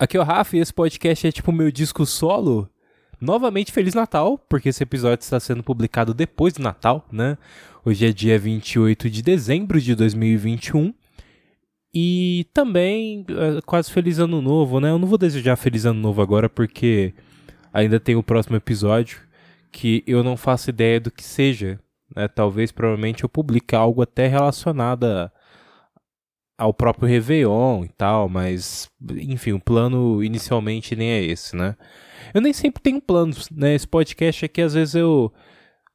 Aqui é o Rafa e esse podcast é tipo meu disco solo. Novamente, Feliz Natal, porque esse episódio está sendo publicado depois do Natal, né? Hoje é dia 28 de dezembro de 2021. E também é, quase Feliz Ano Novo, né? Eu não vou desejar Feliz Ano Novo agora porque ainda tem o próximo episódio que eu não faço ideia do que seja. Né? Talvez, provavelmente, eu publique algo até relacionado a ao próprio Réveillon e tal, mas enfim, o plano inicialmente nem é esse, né? Eu nem sempre tenho planos, né? Esse podcast aqui às vezes eu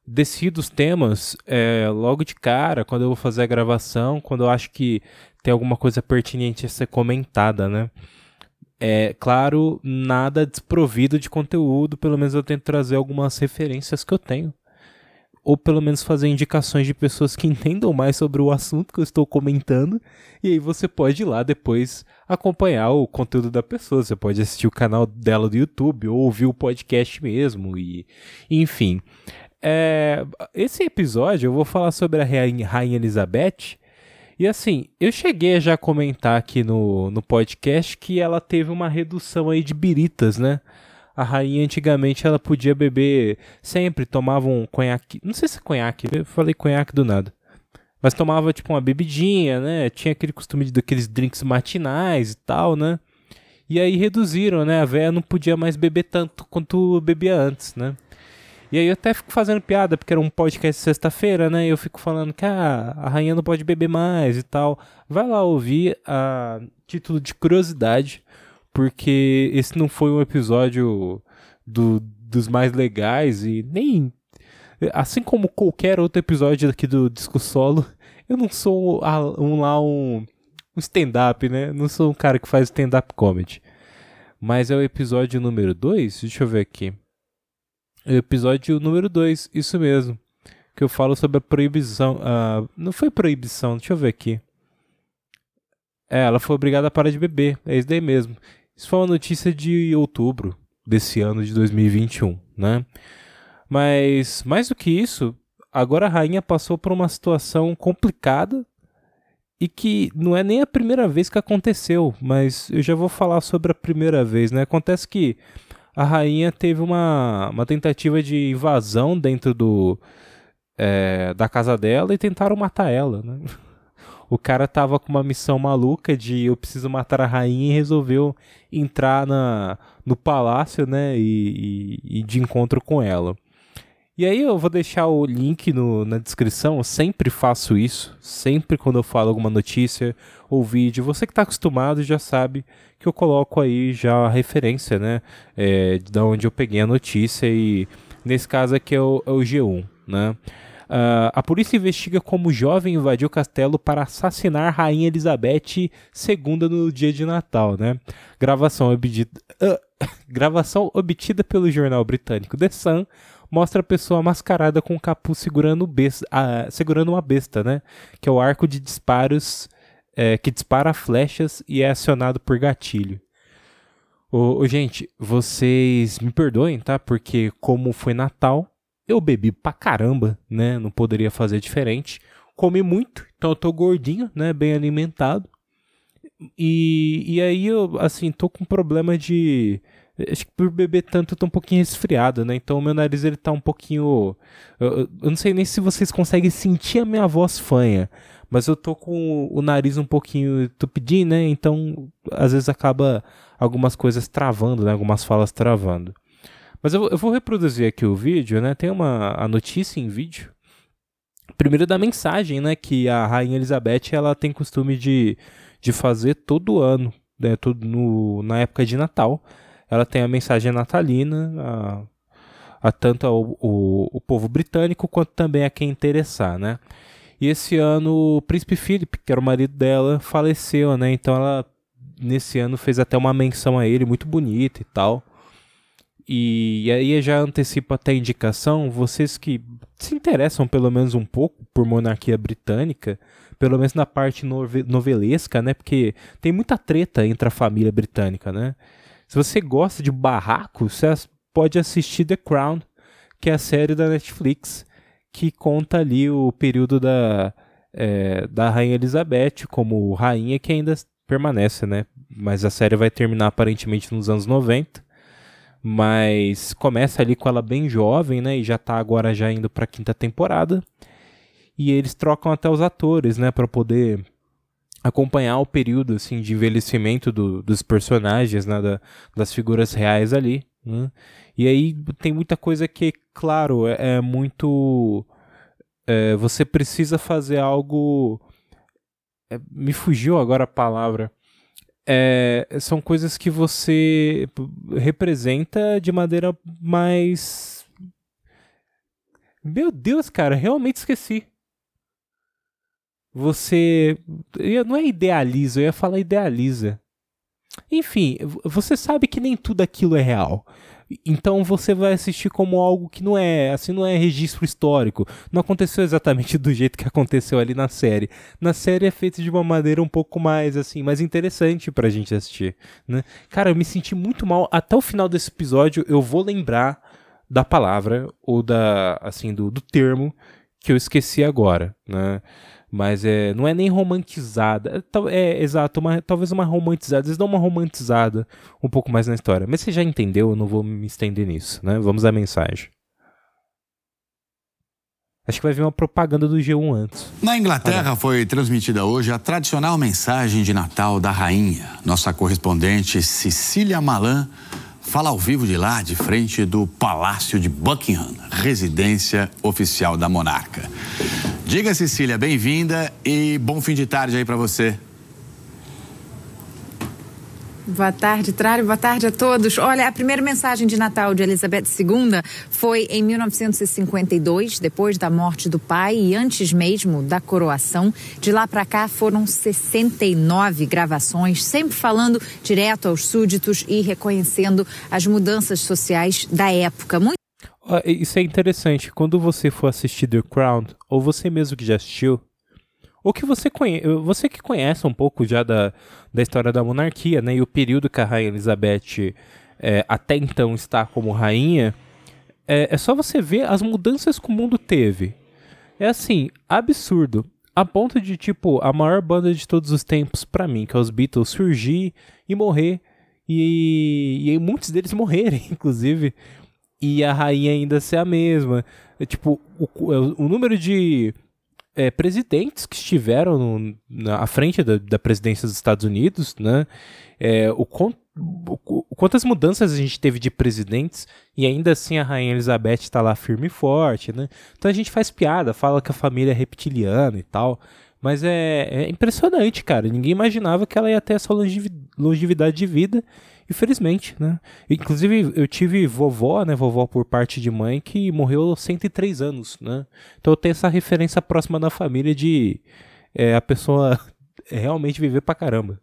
decido os temas é, logo de cara, quando eu vou fazer a gravação, quando eu acho que tem alguma coisa pertinente a ser comentada, né? É claro, nada desprovido de conteúdo, pelo menos eu tento trazer algumas referências que eu tenho ou pelo menos fazer indicações de pessoas que entendam mais sobre o assunto que eu estou comentando, e aí você pode ir lá depois acompanhar o conteúdo da pessoa, você pode assistir o canal dela do YouTube, ou ouvir o podcast mesmo, e enfim. É, esse episódio eu vou falar sobre a Rainha, Elizabeth, e assim, eu cheguei a já comentar aqui no, no podcast que ela teve uma redução aí de biritas, né? A rainha antigamente ela podia beber sempre, tomava um conhaque, não sei se é conhaque, eu falei conhaque do nada. Mas tomava tipo uma bebidinha, né? Tinha aquele costume de daqueles drinks matinais e tal, né? E aí reduziram, né? A véia não podia mais beber tanto quanto bebia antes, né? E aí eu até fico fazendo piada, porque era um podcast sexta-feira, né? E eu fico falando que ah, a rainha não pode beber mais e tal. Vai lá ouvir a título de curiosidade porque esse não foi um episódio do, dos mais legais e nem. Assim como qualquer outro episódio aqui do Disco Solo, eu não sou um, lá um, um stand-up, né? Não sou um cara que faz stand-up comedy. Mas é o episódio número 2? Deixa eu ver aqui. É o episódio número 2, isso mesmo. Que eu falo sobre a proibição. Uh, não foi proibição, deixa eu ver aqui. É, ela foi obrigada a parar de beber. É isso daí mesmo. Isso foi uma notícia de outubro desse ano de 2021, né? Mas mais do que isso, agora a rainha passou por uma situação complicada e que não é nem a primeira vez que aconteceu, mas eu já vou falar sobre a primeira vez, né? Acontece que a rainha teve uma, uma tentativa de invasão dentro do é, da casa dela e tentaram matar ela, né? o cara tava com uma missão maluca de eu preciso matar a rainha e resolveu entrar na, no palácio, né, e, e, e de encontro com ela. E aí eu vou deixar o link no, na descrição, eu sempre faço isso, sempre quando eu falo alguma notícia ou vídeo. Você que está acostumado já sabe que eu coloco aí já a referência, né, é, de onde eu peguei a notícia e nesse caso aqui é o, é o G1, né. Uh, a polícia investiga como o jovem invadiu o castelo para assassinar Rainha Elizabeth II no dia de Natal, né? Gravação obtida, uh, gravação obtida pelo jornal britânico The Sun mostra a pessoa mascarada com um capuz segurando, besta, uh, segurando uma besta, né? Que é o arco de disparos é, que dispara flechas e é acionado por gatilho. Gente, vocês me perdoem, tá? Porque como foi Natal, eu bebi pra caramba, né? Não poderia fazer diferente. Comi muito, então eu tô gordinho, né? Bem alimentado. E, e aí eu, assim, tô com problema de. Acho que por beber tanto eu tô um pouquinho resfriado, né? Então o meu nariz ele tá um pouquinho. Eu, eu não sei nem se vocês conseguem sentir a minha voz fanha, mas eu tô com o nariz um pouquinho tupidinho, né? Então às vezes acaba algumas coisas travando, né? Algumas falas travando. Mas eu, eu vou reproduzir aqui o vídeo, né? Tem uma a notícia em vídeo. Primeiro da mensagem, né? Que a Rainha Elizabeth ela tem costume de, de fazer todo ano, né? Todo no, na época de Natal. Ela tem a mensagem natalina, a, a tanto ao, o, o povo britânico quanto também a quem interessar, né? E esse ano o príncipe Philip, que era o marido dela, faleceu, né? Então ela nesse ano fez até uma menção a ele muito bonita e tal. E, aí já antecipo até a indicação, vocês que se interessam pelo menos um pouco por monarquia britânica, pelo menos na parte novelesca, né? Porque tem muita treta entre a família britânica, né? Se você gosta de barraco, você pode assistir The Crown, que é a série da Netflix, que conta ali o período da, é, da Rainha Elizabeth como rainha que ainda permanece, né? Mas a série vai terminar aparentemente nos anos 90. Mas começa ali com ela bem jovem, né? E já tá agora já indo pra quinta temporada. E eles trocam até os atores, né? Pra poder acompanhar o período assim de envelhecimento do, dos personagens, né, da, das figuras reais ali. Né? E aí tem muita coisa que, claro, é, é muito. É, você precisa fazer algo. É, me fugiu agora a palavra. É, são coisas que você representa de maneira mais. Meu Deus, cara, realmente esqueci você. Não é idealiza, eu ia falar idealiza. Enfim, você sabe que nem tudo aquilo é real. Então você vai assistir como algo que não é, assim, não é registro histórico. Não aconteceu exatamente do jeito que aconteceu ali na série. Na série é feito de uma maneira um pouco mais, assim, mais interessante pra gente assistir, né? Cara, eu me senti muito mal. Até o final desse episódio eu vou lembrar da palavra ou da, assim, do, do termo que eu esqueci agora, né? Mas é, não é nem romantizada. É, é exato, uma, talvez uma romantizada. Eles dão uma romantizada um pouco mais na história. Mas você já entendeu, eu não vou me estender nisso, né? Vamos à mensagem. Acho que vai vir uma propaganda do G1 antes. Na Inglaterra foi transmitida hoje a tradicional mensagem de Natal da rainha. Nossa correspondente Cecília Malan fala ao vivo de lá, de frente do Palácio de Buckingham, residência oficial da monarca. Diga, Cecília, bem-vinda e bom fim de tarde aí para você. Boa tarde, Trário. Boa tarde a todos. Olha, a primeira mensagem de Natal de Elizabeth II foi em 1952, depois da morte do pai e antes mesmo da coroação. De lá para cá foram 69 gravações, sempre falando direto aos súditos e reconhecendo as mudanças sociais da época. Muito isso é interessante. Quando você for assistir The Crown, ou você mesmo que já assistiu, ou que você conhece, você que conhece um pouco já da, da história da monarquia, né, e o período que a rainha Elizabeth é, até então está como rainha, é, é só você ver as mudanças que o mundo teve. É assim, absurdo. A ponto de, tipo, a maior banda de todos os tempos, para mim, que é os Beatles, surgir e morrer. E, e muitos deles morrerem, inclusive e a rainha ainda ser a mesma. É, tipo, o, é, o número de é, presidentes que estiveram no, na à frente da, da, presidência dos Estados Unidos, né? É, o, o, quantas mudanças a gente teve de presidentes e ainda assim a rainha Elizabeth está lá firme e forte, né? Então a gente faz piada, fala que a família é reptiliana e tal. Mas é, é impressionante, cara. Ninguém imaginava que ela ia ter essa longevidade de vida Infelizmente, né? Inclusive, eu tive vovó, né? Vovó por parte de mãe, que morreu aos 103 anos, né? Então eu tenho essa referência próxima da família de é, a pessoa realmente viver pra caramba.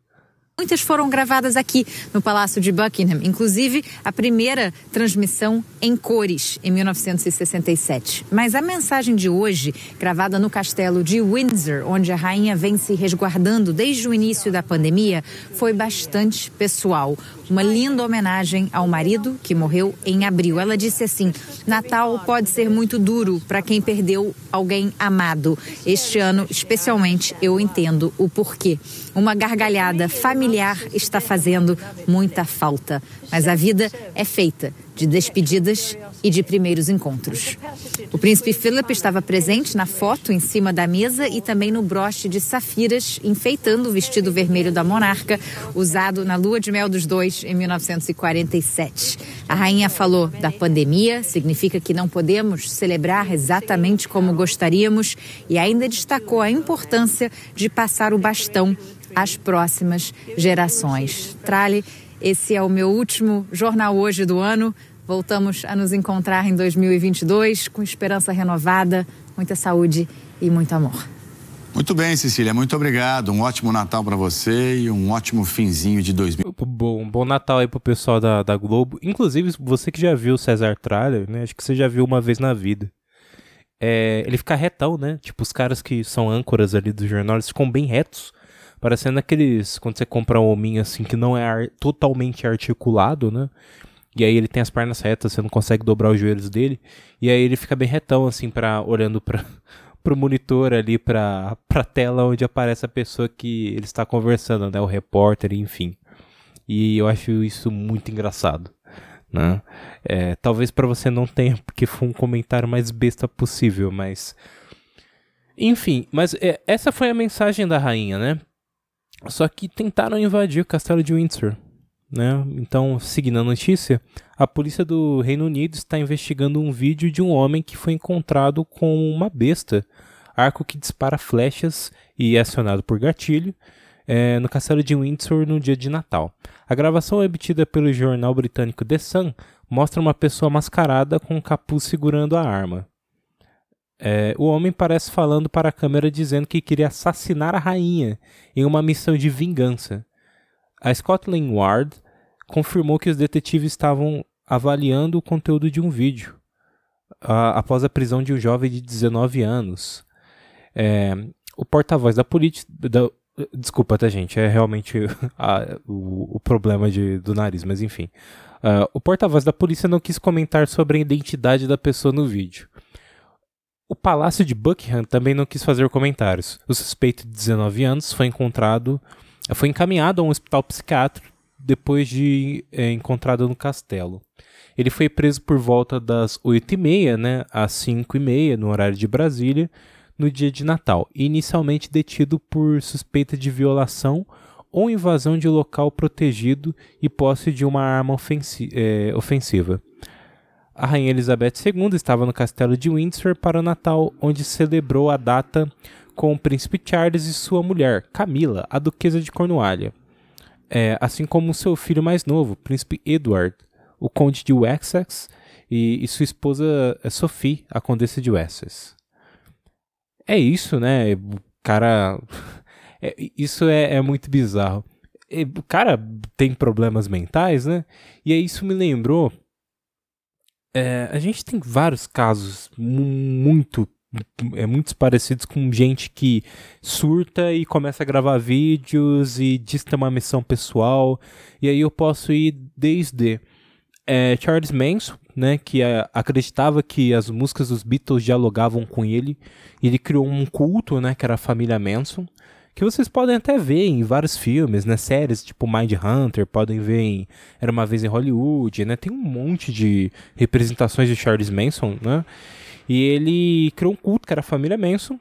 Muitas foram gravadas aqui no Palácio de Buckingham, inclusive a primeira transmissão em cores, em 1967. Mas a mensagem de hoje, gravada no castelo de Windsor, onde a rainha vem se resguardando desde o início da pandemia, foi bastante pessoal. Uma linda homenagem ao marido que morreu em abril. Ela disse assim: Natal pode ser muito duro para quem perdeu alguém amado. Este ano, especialmente, eu entendo o porquê. Uma gargalhada familiar está fazendo muita falta. Mas a vida é feita de despedidas e de primeiros encontros. O príncipe Philip estava presente na foto em cima da mesa e também no broche de safiras, enfeitando o vestido vermelho da monarca, usado na lua de mel dos dois em 1947. A rainha falou da pandemia, significa que não podemos celebrar exatamente como gostaríamos, e ainda destacou a importância de passar o bastão às próximas gerações. Trale esse é o meu último jornal hoje do ano. Voltamos a nos encontrar em 2022 com esperança renovada, muita saúde e muito amor. Muito bem, Cecília, muito obrigado. Um ótimo Natal para você e um ótimo finzinho de 2000. Bom, bom Natal aí pro pessoal da, da Globo. Inclusive, você que já viu o César Tralha, né? Acho que você já viu uma vez na vida. É, ele fica retão, né? Tipo, os caras que são âncoras ali do jornal, eles ficam bem retos. Parecendo aqueles. Quando você compra um hominho assim que não é ar, totalmente articulado, né? E aí ele tem as pernas retas, você não consegue dobrar os joelhos dele. E aí ele fica bem retão, assim, para olhando pra, pro monitor ali, pra, pra tela onde aparece a pessoa que ele está conversando, né? O repórter, enfim. E eu acho isso muito engraçado. Né? É, talvez para você não tenha, porque foi um comentário mais besta possível, mas. Enfim, mas é, essa foi a mensagem da rainha, né? Só que tentaram invadir o castelo de Windsor. Né? Então, seguindo a notícia, a polícia do Reino Unido está investigando um vídeo de um homem que foi encontrado com uma besta, arco que dispara flechas e é acionado por gatilho, é, no castelo de Windsor no dia de Natal. A gravação obtida pelo jornal britânico The Sun mostra uma pessoa mascarada com um capuz segurando a arma. É, o homem parece falando para a câmera dizendo que queria assassinar a rainha em uma missão de vingança. A Scotland Yard confirmou que os detetives estavam avaliando o conteúdo de um vídeo a, após a prisão de um jovem de 19 anos. É, o porta-voz da polícia. Desculpa, tá, gente? É realmente a, o, o, problema de, do nariz, mas enfim. Uh, o porta-voz da polícia não quis comentar sobre a identidade da pessoa no vídeo. O palácio de Buckingham também não quis fazer comentários. O suspeito de 19 anos foi encontrado, foi encaminhado a um hospital psiquiátrico depois de é, encontrado no castelo. Ele foi preso por volta das 8h30 né, às 5h30 no horário de Brasília, no dia de Natal, inicialmente detido por suspeita de violação ou invasão de local protegido e posse de uma arma ofensi é, ofensiva. A Rainha Elizabeth II estava no castelo de Windsor para o Natal, onde celebrou a data com o príncipe Charles e sua mulher, Camila, a duquesa de Cornualha é, assim como seu filho mais novo, príncipe Edward, o conde de Wessex, e, e sua esposa é, Sophie, a condessa de Wessex. É isso, né? Cara. É, isso é, é, muito bizarro. O cara tem problemas mentais, né? E aí isso me lembrou. É, a gente tem vários casos muito é muitos parecidos com gente que surta e começa a gravar vídeos e diz que tem uma missão pessoal. E aí eu posso ir desde é, Charles Manson, né, que é, acreditava que as músicas dos Beatles dialogavam com ele. E ele criou um culto, né, que era a família Manson, que vocês podem até ver em vários filmes, né, séries tipo Mind Hunter, podem ver em Era uma vez em Hollywood, né? Tem um monte de representações de Charles Manson, né? E ele criou um culto que era a família Manson.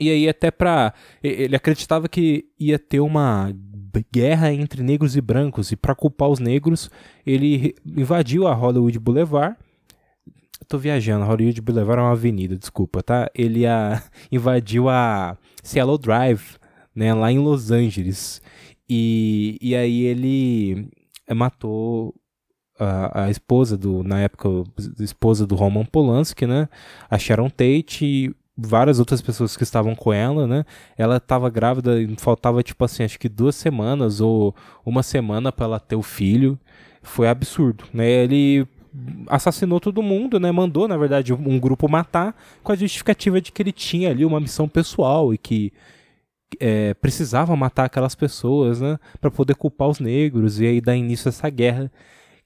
E aí até pra... Ele acreditava que ia ter uma guerra entre negros e brancos. E para culpar os negros, ele invadiu a Hollywood Boulevard. Tô viajando, Hollywood Boulevard é uma avenida, desculpa, tá? Ele a, invadiu a Cielo Drive, né, lá em Los Angeles. E, e aí ele matou a, a, esposa do, na época, a esposa do Roman Polanski, né? A Sharon Tate e várias outras pessoas que estavam com ela, né? Ela estava grávida faltava, tipo assim, acho que duas semanas ou uma semana para ela ter o filho. Foi absurdo, né? Ele assassinou todo mundo, né? Mandou, na verdade, um grupo matar com a justificativa de que ele tinha ali uma missão pessoal e que é, precisava matar aquelas pessoas, né? Para poder culpar os negros e aí dar início a essa guerra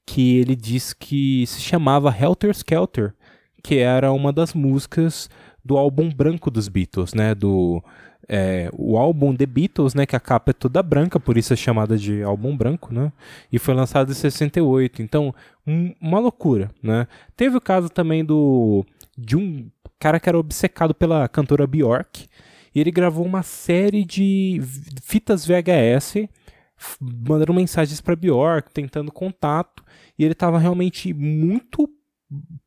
que ele diz que se chamava Helter Skelter, que era uma das músicas do álbum branco dos Beatles, né? Do é, o álbum The Beatles, né? Que a capa é toda branca, por isso é chamada de álbum branco, né? E foi lançado em 68. Então, um, uma loucura, né? Teve o caso também do de um cara que era obcecado pela cantora Bjork. E ele gravou uma série de fitas VHS mandando mensagens para Bjork, tentando contato, e ele tava realmente muito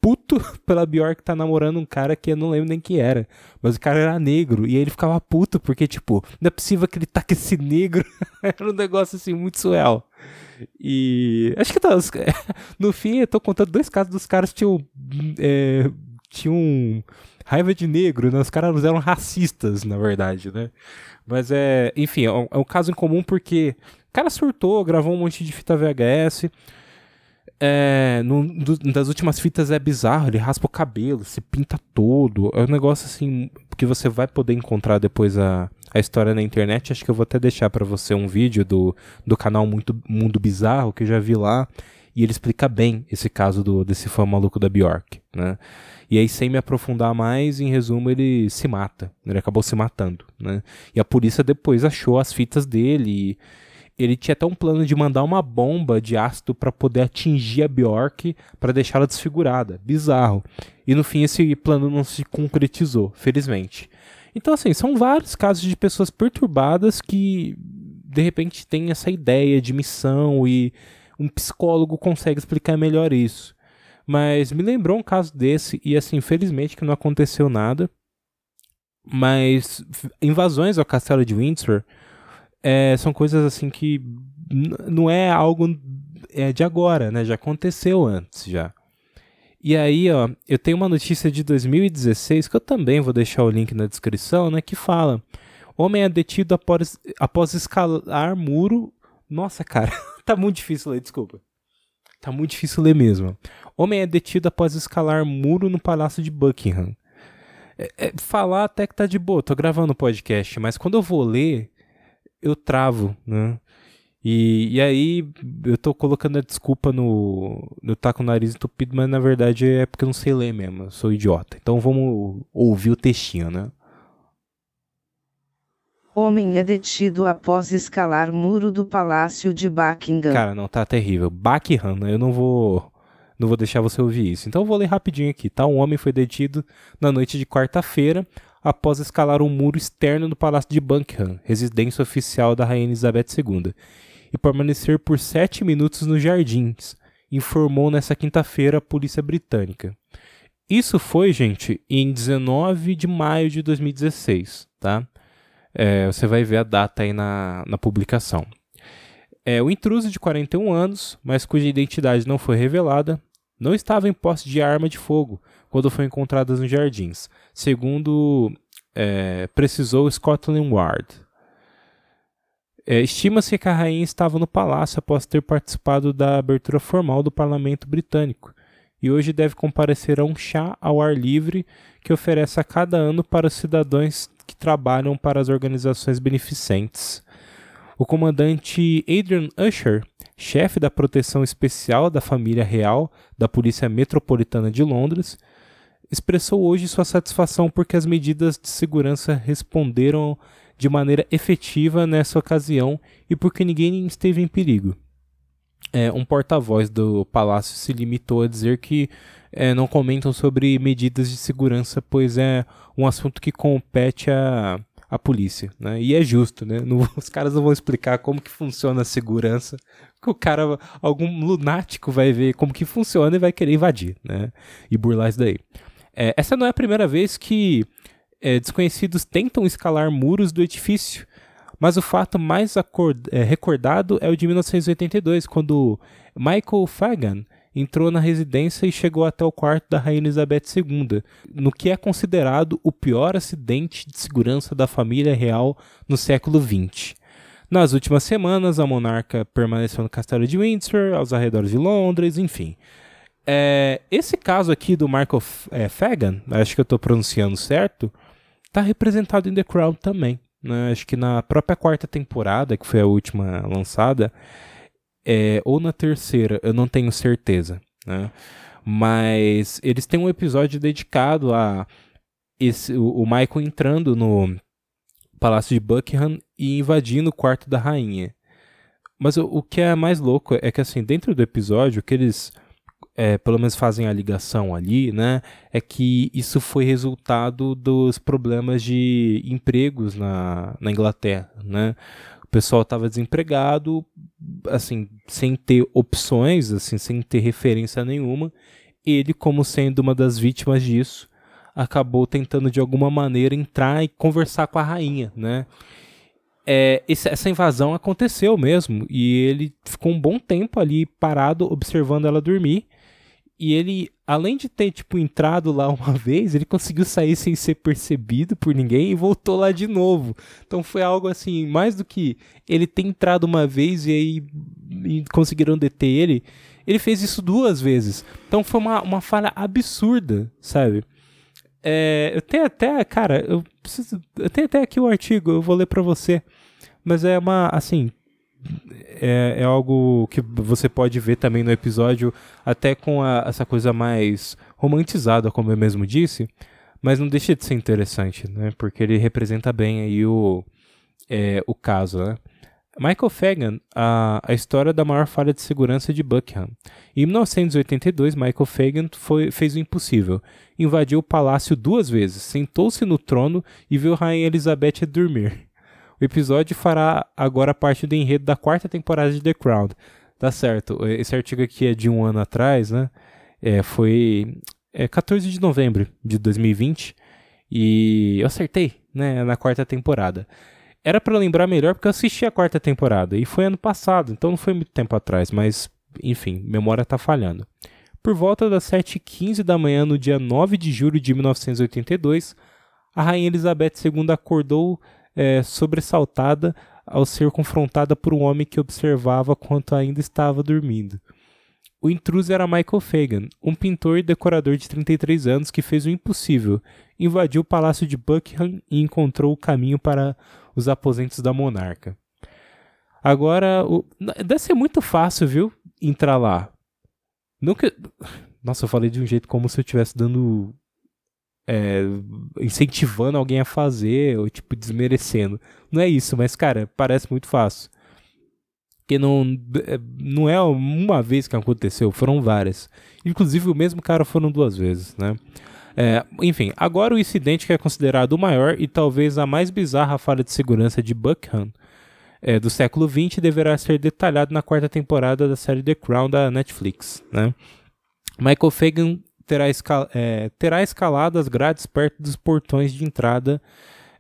puto pela Bjork tá namorando um cara que eu não lembro nem quem era. Mas o cara era negro. E ele ficava puto, porque, tipo, não é possível que ele tá com esse negro. era um negócio assim muito surreal. E acho que tá, no fim eu tô contando dois casos dos caras que tinham, é, tinham raiva de negro, né? Os caras eram racistas, na verdade, né? Mas é, enfim, é um, é um caso em comum porque o cara surtou, gravou um monte de fita VHS. É, das últimas fitas é bizarro, ele raspa o cabelo, se pinta todo. É um negócio assim que você vai poder encontrar depois a, a história na internet. Acho que eu vou até deixar para você um vídeo do, do canal Muito Mundo Bizarro que eu já vi lá. E ele explica bem esse caso do, desse fã maluco da Bjork, né? E aí, sem me aprofundar mais, em resumo, ele se mata. Ele acabou se matando, né? E a polícia depois achou as fitas dele e ele tinha até um plano de mandar uma bomba de ácido para poder atingir a Bjork para deixá-la desfigurada. Bizarro. E no fim esse plano não se concretizou, felizmente. Então, assim, são vários casos de pessoas perturbadas que de repente têm essa ideia de missão e um psicólogo consegue explicar melhor isso. Mas me lembrou um caso desse e assim, felizmente que não aconteceu nada. Mas invasões ao castelo de Windsor é, são coisas assim que não é algo é, de agora, né? Já aconteceu antes já. E aí, ó, eu tenho uma notícia de 2016 que eu também vou deixar o link na descrição, né? Que fala: Homem é detido após, após escalar muro. Nossa, cara, tá muito difícil ler, desculpa. Tá muito difícil ler mesmo. Homem é detido após escalar muro no Palácio de Buckingham. É, é, falar até que tá de boa, tô gravando o podcast, mas quando eu vou ler, eu travo, né? E, e aí eu tô colocando a desculpa no, no tá com o nariz entupido, mas na verdade é porque eu não sei ler mesmo, eu sou idiota. Então vamos ouvir o textinho, né? Homem é detido após escalar muro do Palácio de Buckingham. Cara, não, tá terrível. Buckingham, né? eu não vou não vou deixar você ouvir isso. Então eu vou ler rapidinho aqui, tá? Um homem foi detido na noite de quarta-feira após escalar um muro externo do Palácio de Buckingham, residência oficial da Rainha Elizabeth II, e permanecer por sete minutos nos jardins, informou nesta quinta-feira a polícia britânica. Isso foi, gente, em 19 de maio de 2016, tá? É, você vai ver a data aí na, na publicação. É, o intruso de 41 anos, mas cuja identidade não foi revelada, não estava em posse de arma de fogo quando foi encontrado nos jardins, segundo é, precisou Scotland Yard. É, Estima-se que a rainha estava no palácio após ter participado da abertura formal do parlamento britânico e hoje deve comparecer a um chá ao ar livre que oferece a cada ano para os cidadãos que trabalham para as organizações beneficentes. O comandante Adrian Usher, chefe da proteção especial da família real da Polícia Metropolitana de Londres, expressou hoje sua satisfação porque as medidas de segurança responderam de maneira efetiva nessa ocasião e porque ninguém esteve em perigo. É, um porta-voz do palácio se limitou a dizer que é, não comentam sobre medidas de segurança, pois é um assunto que compete à, à polícia, né? E é justo, né? Não, os caras não vão explicar como que funciona a segurança, que o cara, algum lunático vai ver como que funciona e vai querer invadir, né? E burlar isso daí. É, essa não é a primeira vez que é, desconhecidos tentam escalar muros do edifício, mas o fato mais é, recordado é o de 1982, quando Michael Fagan entrou na residência e chegou até o quarto da Rainha Elizabeth II, no que é considerado o pior acidente de segurança da família real no século XX. Nas últimas semanas, a monarca permaneceu no castelo de Windsor, aos arredores de Londres, enfim. É, esse caso aqui do Michael é, Fagan, acho que eu estou pronunciando certo, está representado em The Crown também. Né? Acho que na própria quarta temporada, que foi a última lançada, é, ou na terceira, eu não tenho certeza. Né? Mas eles têm um episódio dedicado a esse, o, Michael entrando no Palácio de Buckingham e invadindo o quarto da rainha. Mas o, o que é mais louco é que, assim, dentro do episódio, o que eles é, pelo menos fazem a ligação ali, né, é que isso foi resultado dos problemas de empregos na, na Inglaterra, né? O pessoal estava desempregado, assim, sem ter opções, assim, sem ter referência nenhuma. Ele, como sendo uma das vítimas disso, acabou tentando de alguma maneira entrar e conversar com a rainha, né? É, esse, essa invasão aconteceu mesmo e ele ficou um bom tempo ali parado observando ela dormir e ele, além de ter, tipo, entrado lá uma vez, ele conseguiu sair sem ser percebido por ninguém e voltou lá de novo. Então foi algo assim, mais do que ele ter entrado uma vez e aí e conseguiram deter ele, ele fez isso duas vezes. Então foi uma, uma falha absurda, sabe? É, eu tenho até, cara, eu preciso, eu tenho até aqui o um artigo, eu vou ler para você. Mas é uma, assim, é, é, algo que você pode ver também no episódio, até com a, essa coisa mais romantizada, como eu mesmo disse, mas não deixa de ser interessante, né? Porque ele representa bem aí o, é, o caso, né? Michael Fagan, a, a história da maior falha de segurança de Buckingham. Em 1982, Michael Fagan foi, fez o impossível. Invadiu o palácio duas vezes, sentou-se no trono e viu Rainha Elizabeth dormir. O episódio fará agora parte do enredo da quarta temporada de The Crown. Tá certo, esse artigo aqui é de um ano atrás, né? É, foi é, 14 de novembro de 2020 e eu acertei, né? Na quarta temporada. Era para lembrar melhor porque eu assisti a quarta temporada e foi ano passado, então não foi muito tempo atrás, mas enfim, memória tá falhando. Por volta das 7h15 da manhã, no dia 9 de julho de 1982, a Rainha Elizabeth II acordou é, sobressaltada ao ser confrontada por um homem que observava quanto ainda estava dormindo. O intruso era Michael Fagan, um pintor e decorador de 33 anos que fez o impossível, invadiu o palácio de Buckingham e encontrou o caminho para os aposentos da monarca. Agora, o... deve ser muito fácil, viu? Entrar lá. Nunca. Nossa, eu falei de um jeito como se eu estivesse dando. É, incentivando alguém a fazer, ou tipo, desmerecendo. Não é isso, mas, cara, parece muito fácil. Porque não, é, não é uma vez que aconteceu, foram várias. Inclusive, o mesmo cara foram duas vezes, né? É, enfim, agora o incidente que é considerado o maior e talvez a mais bizarra falha de segurança de Buckham é, do século XX deverá ser detalhado na quarta temporada da série The Crown da Netflix. Né? Michael Fagan terá, é, terá escalado as grades perto dos portões de entrada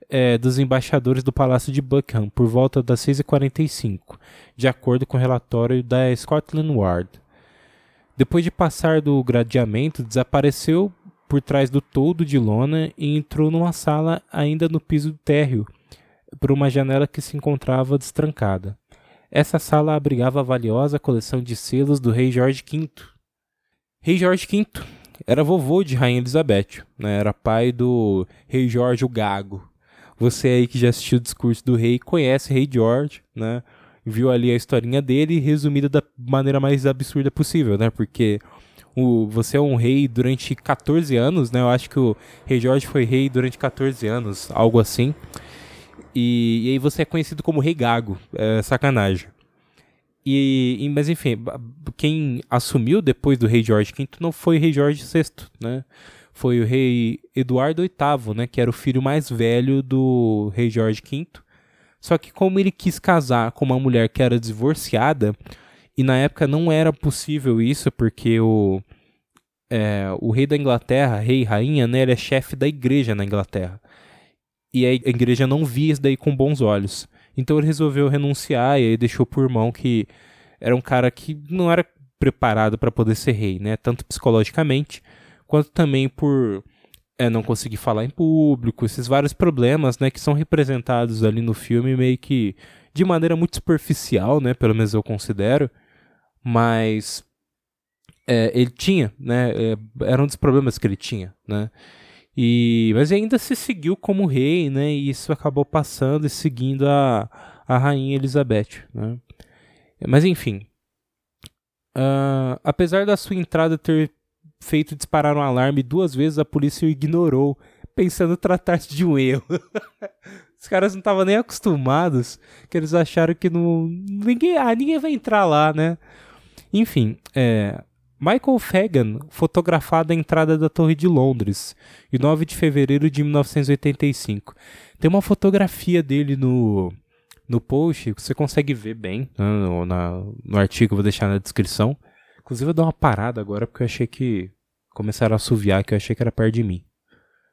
é, dos embaixadores do Palácio de Buckingham por volta das 6h45, de acordo com o relatório da Scotland Yard. Depois de passar do gradeamento, desapareceu por trás do toldo de lona e entrou numa sala ainda no piso térreo, por uma janela que se encontrava destrancada. Essa sala abrigava a valiosa coleção de selos do rei Jorge V. Rei Jorge V era vovô de Rainha Elizabeth, né? era pai do rei Jorge o Gago. Você aí que já assistiu o discurso do rei conhece rei George, né? Viu ali a historinha dele resumida da maneira mais absurda possível, né? Porque o, você é um rei durante 14 anos, né? Eu acho que o rei Jorge foi rei durante 14 anos, algo assim. E, e aí você é conhecido como rei gago, é sacanagem. E, mas enfim, quem assumiu depois do rei Jorge V não foi o rei Jorge VI, né? Foi o rei Eduardo VIII, né? Que era o filho mais velho do rei Jorge V. Só que como ele quis casar com uma mulher que era divorciada, e na época não era possível isso, porque o, é, o rei da Inglaterra, rei e rainha, né, ele é chefe da igreja na Inglaterra. E a igreja não via isso daí com bons olhos. Então ele resolveu renunciar e aí deixou por mão que era um cara que não era preparado para poder ser rei, né? Tanto psicologicamente quanto também por é, não conseguir falar em público, esses vários problemas, né, que são representados ali no filme meio que de maneira muito superficial, né? Pelo menos eu considero mas é, ele tinha, né? É, era um dos problemas que ele tinha, né? E, mas ainda se seguiu como rei, né? E isso acabou passando e seguindo a, a rainha Elizabeth, né? Mas enfim, uh, apesar da sua entrada ter feito disparar um alarme duas vezes, a polícia o ignorou, pensando tratar-se de um erro. Os caras não estavam nem acostumados, que eles acharam que não ninguém, ah, ninguém vai entrar lá, né? Enfim, é, Michael Fagan, fotografado à entrada da Torre de Londres, em 9 de fevereiro de 1985. Tem uma fotografia dele no, no post, você consegue ver bem né, no, na, no artigo, vou deixar na descrição. Inclusive eu dou uma parada agora porque eu achei que começaram a assoviar, que eu achei que era perto de mim.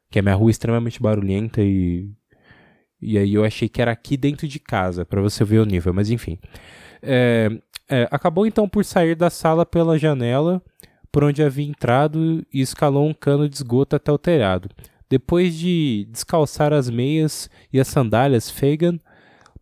Que a minha rua é extremamente barulhenta e. E aí eu achei que era aqui dentro de casa, para você ver o nível, mas enfim. É, é, acabou então por sair da sala pela janela por onde havia entrado e escalou um cano de esgoto até o telhado. Depois de descalçar as meias e as sandálias, Fagan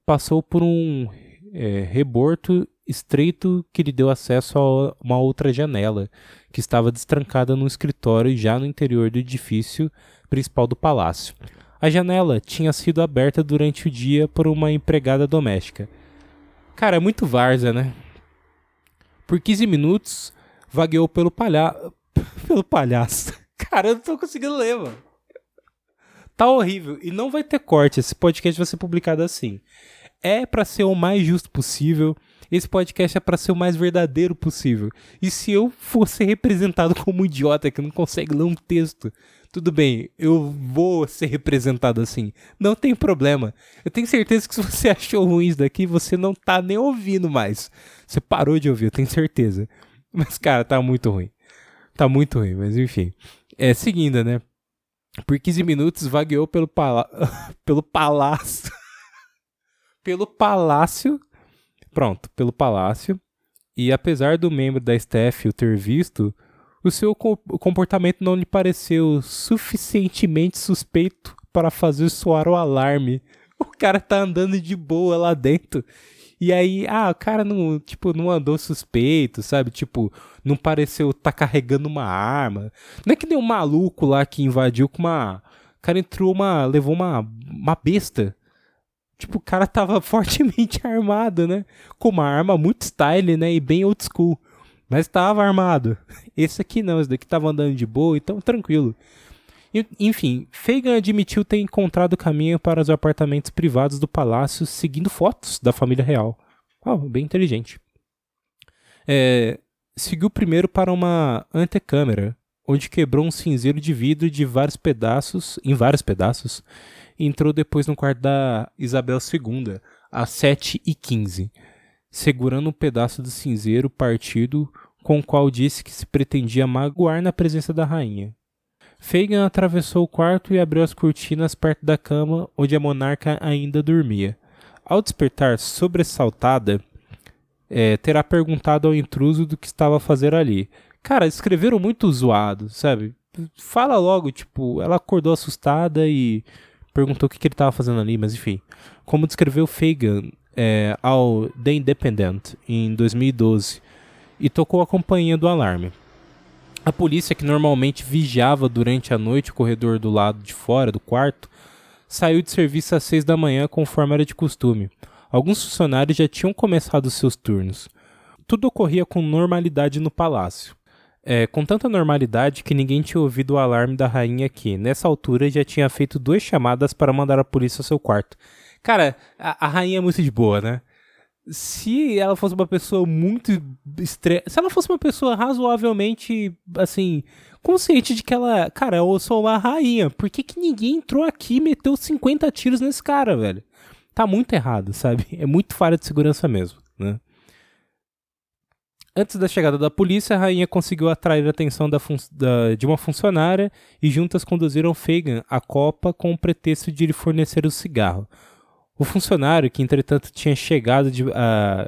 passou por um é, reborto estreito que lhe deu acesso a uma outra janela, que estava destrancada no escritório já no interior do edifício principal do palácio. A janela tinha sido aberta durante o dia por uma empregada doméstica. Cara, é muito várzea, né? Por 15 minutos, vagueou pelo palha... pelo palhaço. Cara, eu não tô conseguindo ler, mano. Tá horrível. E não vai ter corte. Esse podcast vai ser publicado assim. É para ser o mais justo possível. Esse podcast é para ser o mais verdadeiro possível. E se eu fosse representado como um idiota que não consegue ler um texto, tudo bem, eu vou ser representado assim. Não tem problema. Eu tenho certeza que se você achou ruim isso daqui, você não tá nem ouvindo mais. Você parou de ouvir, eu tenho certeza. Mas, cara, tá muito ruim. Tá muito ruim, mas enfim. É, seguindo, né? Por 15 minutos vagueou pelo, pala pelo palácio. pelo palácio. Pronto, pelo palácio. E apesar do membro da staff o ter visto, o seu comportamento não lhe pareceu suficientemente suspeito para fazer soar o alarme. O cara tá andando de boa lá dentro. E aí, ah, o cara não, tipo, não andou suspeito, sabe? Tipo, não pareceu tá carregando uma arma. Não é que nem um maluco lá que invadiu com uma. O cara entrou uma. levou uma, uma besta. Tipo, o cara tava fortemente armado, né? Com uma arma muito style, né? E bem old school. Mas estava armado. Esse aqui não, esse daqui estava andando de boa, então tranquilo. Enfim, Fagan admitiu ter encontrado caminho para os apartamentos privados do palácio seguindo fotos da família real. Oh, bem inteligente. É, seguiu primeiro para uma antecâmara, onde quebrou um cinzeiro de vidro de vários pedaços, em vários pedaços, e entrou depois no quarto da Isabel II, às 7h15 segurando um pedaço do cinzeiro partido com o qual disse que se pretendia magoar na presença da rainha. Fagan atravessou o quarto e abriu as cortinas perto da cama onde a monarca ainda dormia. Ao despertar sobressaltada, é, terá perguntado ao intruso do que estava a fazer ali. Cara, escreveram muito zoado, sabe? Fala logo, tipo, ela acordou assustada e perguntou o que, que ele estava fazendo ali, mas enfim. Como descreveu Fagan é, ao The Independent em 2012 e tocou a companhia do alarme. A polícia, que normalmente vigiava durante a noite o corredor do lado de fora do quarto, saiu de serviço às seis da manhã, conforme era de costume. Alguns funcionários já tinham começado seus turnos. Tudo ocorria com normalidade no palácio. É, com tanta normalidade que ninguém tinha ouvido o alarme da rainha que, nessa altura, já tinha feito duas chamadas para mandar a polícia ao seu quarto. Cara, a, a rainha é muito de boa, né? se ela fosse uma pessoa muito estre... se ela fosse uma pessoa razoavelmente assim consciente de que ela, cara, eu sou uma rainha, por que, que ninguém entrou aqui e meteu 50 tiros nesse cara, velho? Tá muito errado, sabe? É muito falha de segurança mesmo? Antes da chegada da polícia, a rainha conseguiu atrair a atenção da da, de uma funcionária e juntas conduziram Fagan à copa com o pretexto de lhe fornecer o cigarro. O funcionário, que entretanto tinha chegado de, uh,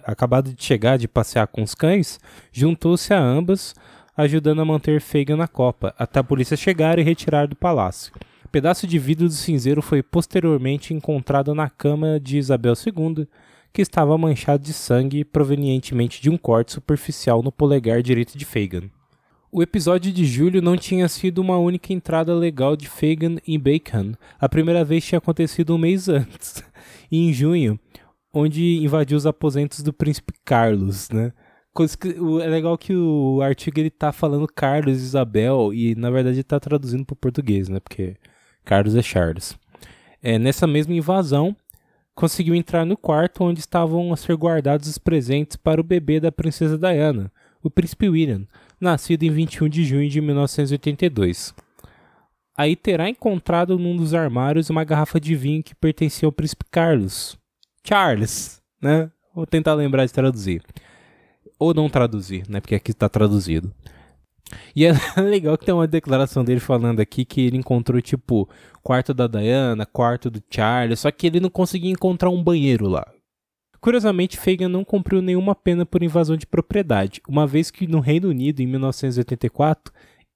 acabado de chegar de passear com os cães, juntou-se a ambas, ajudando a manter Fagan na copa, até a polícia chegar e retirar do palácio. Pedaço de vidro do cinzeiro foi posteriormente encontrado na cama de Isabel II, que estava manchado de sangue provenientemente de um corte superficial no polegar direito de Fagan. O episódio de julho não tinha sido uma única entrada legal de Fagan em Bacon. A primeira vez tinha acontecido um mês antes, em junho, onde invadiu os aposentos do príncipe Carlos, né? É legal que o artigo ele tá falando Carlos e Isabel e na verdade ele tá traduzindo para o português, né? Porque Carlos é Charles. É, nessa mesma invasão, conseguiu entrar no quarto onde estavam a ser guardados os presentes para o bebê da princesa Diana, o príncipe William, nascido em 21 de junho de 1982. Aí terá encontrado num dos armários uma garrafa de vinho que pertencia ao príncipe Carlos. Charles, né? Vou tentar lembrar de traduzir. Ou não traduzir, né? Porque aqui está traduzido. E é legal que tem uma declaração dele falando aqui que ele encontrou, tipo, quarto da Diana, quarto do Charles, só que ele não conseguia encontrar um banheiro lá. Curiosamente, Fagan não cumpriu nenhuma pena por invasão de propriedade, uma vez que no Reino Unido, em 1984,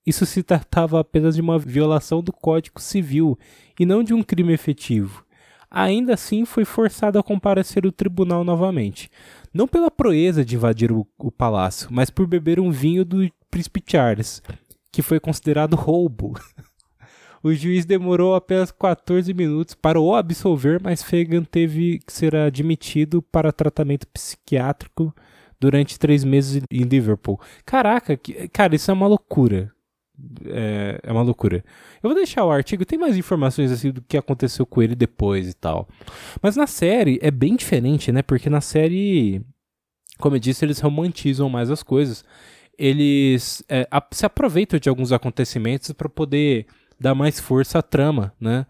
isso se tratava apenas de uma violação do Código Civil e não de um crime efetivo. Ainda assim, foi forçado a comparecer ao tribunal novamente, não pela proeza de invadir o, o palácio, mas por beber um vinho do príncipe Charles, que foi considerado roubo. O juiz demorou apenas 14 minutos para o absolver, mas Fagan teve que ser admitido para tratamento psiquiátrico durante três meses em Liverpool. Caraca, que, cara, isso é uma loucura. É, é, uma loucura. Eu vou deixar o artigo, tem mais informações assim do que aconteceu com ele depois e tal. Mas na série é bem diferente, né? Porque na série, como eu disse, eles romantizam mais as coisas. Eles é, a, se aproveitam de alguns acontecimentos para poder dar mais força à trama, né?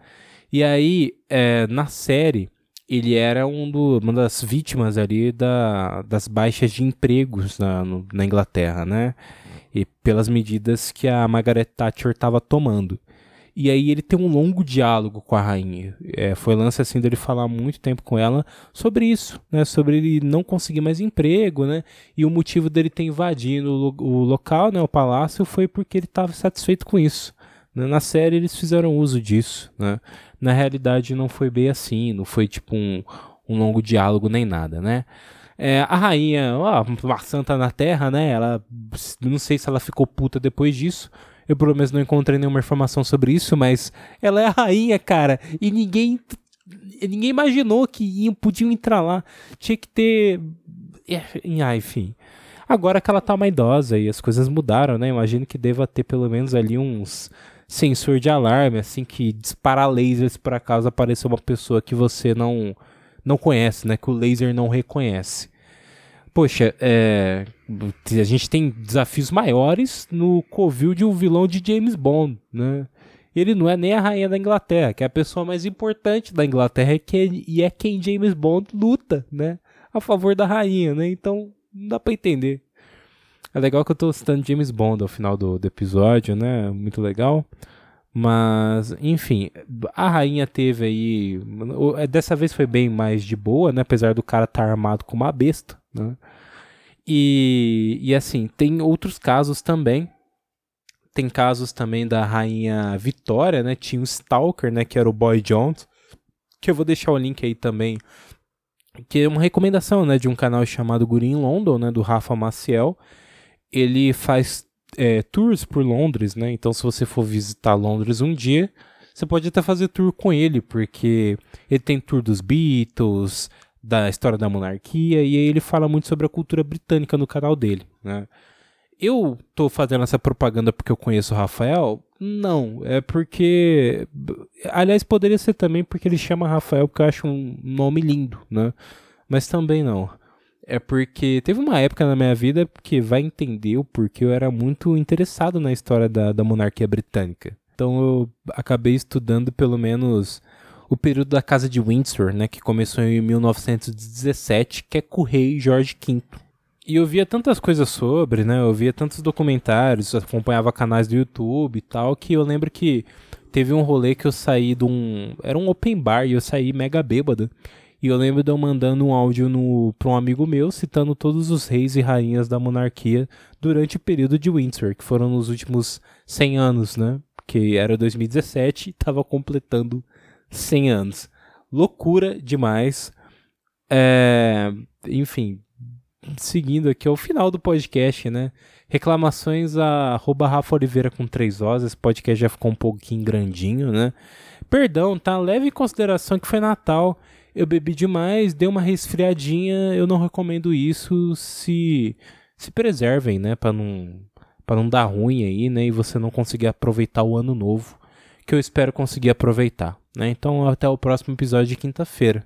E aí, é, na série, ele era um do, uma das vítimas ali da, das baixas de empregos na, no, na Inglaterra, né? E pelas medidas que a Margaret Thatcher estava tomando. E aí ele tem um longo diálogo com a rainha. É, foi lance assim dele falar muito tempo com ela sobre isso, né? Sobre ele não conseguir mais emprego, né? E o motivo dele ter invadido o, o local, né? O palácio foi porque ele estava satisfeito com isso. Né? Na série eles fizeram uso disso, né? Na realidade não foi bem assim, não foi tipo um, um longo diálogo nem nada, né? É, a rainha, ó, uma santa na terra, né? Ela, não sei se ela ficou puta depois disso. Eu pelo menos não encontrei nenhuma informação sobre isso, mas ela é a rainha, cara. E ninguém, ninguém imaginou que iam, podiam entrar lá. Tinha que ter, é, ah, enfim. Agora que ela tá uma idosa e as coisas mudaram, né? Imagino que deva ter pelo menos ali uns sensor de alarme, assim, que dispara lasers por acaso aparecer uma pessoa que você não, não conhece, né? Que o laser não reconhece. Poxa, é, a gente tem desafios maiores no covil de um vilão de James Bond, né? Ele não é nem a rainha da Inglaterra, que é a pessoa mais importante da Inglaterra e é quem James Bond luta, né? A favor da rainha, né? Então, não dá pra entender. É legal que eu tô citando James Bond ao final do, do episódio, né? Muito legal. Mas, enfim, a rainha teve aí. É, dessa vez foi bem mais de boa, né? Apesar do cara estar tá armado com uma besta, né? E, e assim, tem outros casos também. Tem casos também da rainha Vitória, né? Tinha o Stalker, né? Que era o Boy Jones. Que eu vou deixar o link aí também. Que é uma recomendação, né? De um canal chamado Guri in London, né? Do Rafa Maciel ele faz é, tours por Londres, né? Então, se você for visitar Londres um dia, você pode até fazer tour com ele, porque ele tem tour dos Beatles, da história da monarquia, e aí ele fala muito sobre a cultura britânica no canal dele, né? Eu tô fazendo essa propaganda porque eu conheço o Rafael? Não, é porque. Aliás, poderia ser também porque ele chama Rafael, porque eu acho um nome lindo, né? Mas também não é porque teve uma época na minha vida que vai entender o porquê eu era muito interessado na história da, da monarquia britânica. Então eu acabei estudando pelo menos o período da Casa de Windsor, né, que começou em 1917, que é com o rei George V. E eu via tantas coisas sobre, né, eu via tantos documentários, acompanhava canais do YouTube e tal, que eu lembro que teve um rolê que eu saí de um... era um open bar e eu saí mega bêbado. E eu lembro de eu mandando um áudio para um amigo meu citando todos os reis e rainhas da monarquia durante o período de Windsor, que foram nos últimos 100 anos, né? Que era 2017 e estava completando 100 anos. Loucura demais. É, enfim, seguindo aqui ao final do podcast, né? Reclamações a arroba Rafa Oliveira com três Os. Esse podcast já ficou um pouquinho grandinho, né? Perdão, tá? Leve em consideração que foi Natal eu bebi demais, deu uma resfriadinha, eu não recomendo isso, se se preservem, né, para não para não dar ruim aí, né, e você não conseguir aproveitar o ano novo, que eu espero conseguir aproveitar, né? Então até o próximo episódio de quinta-feira.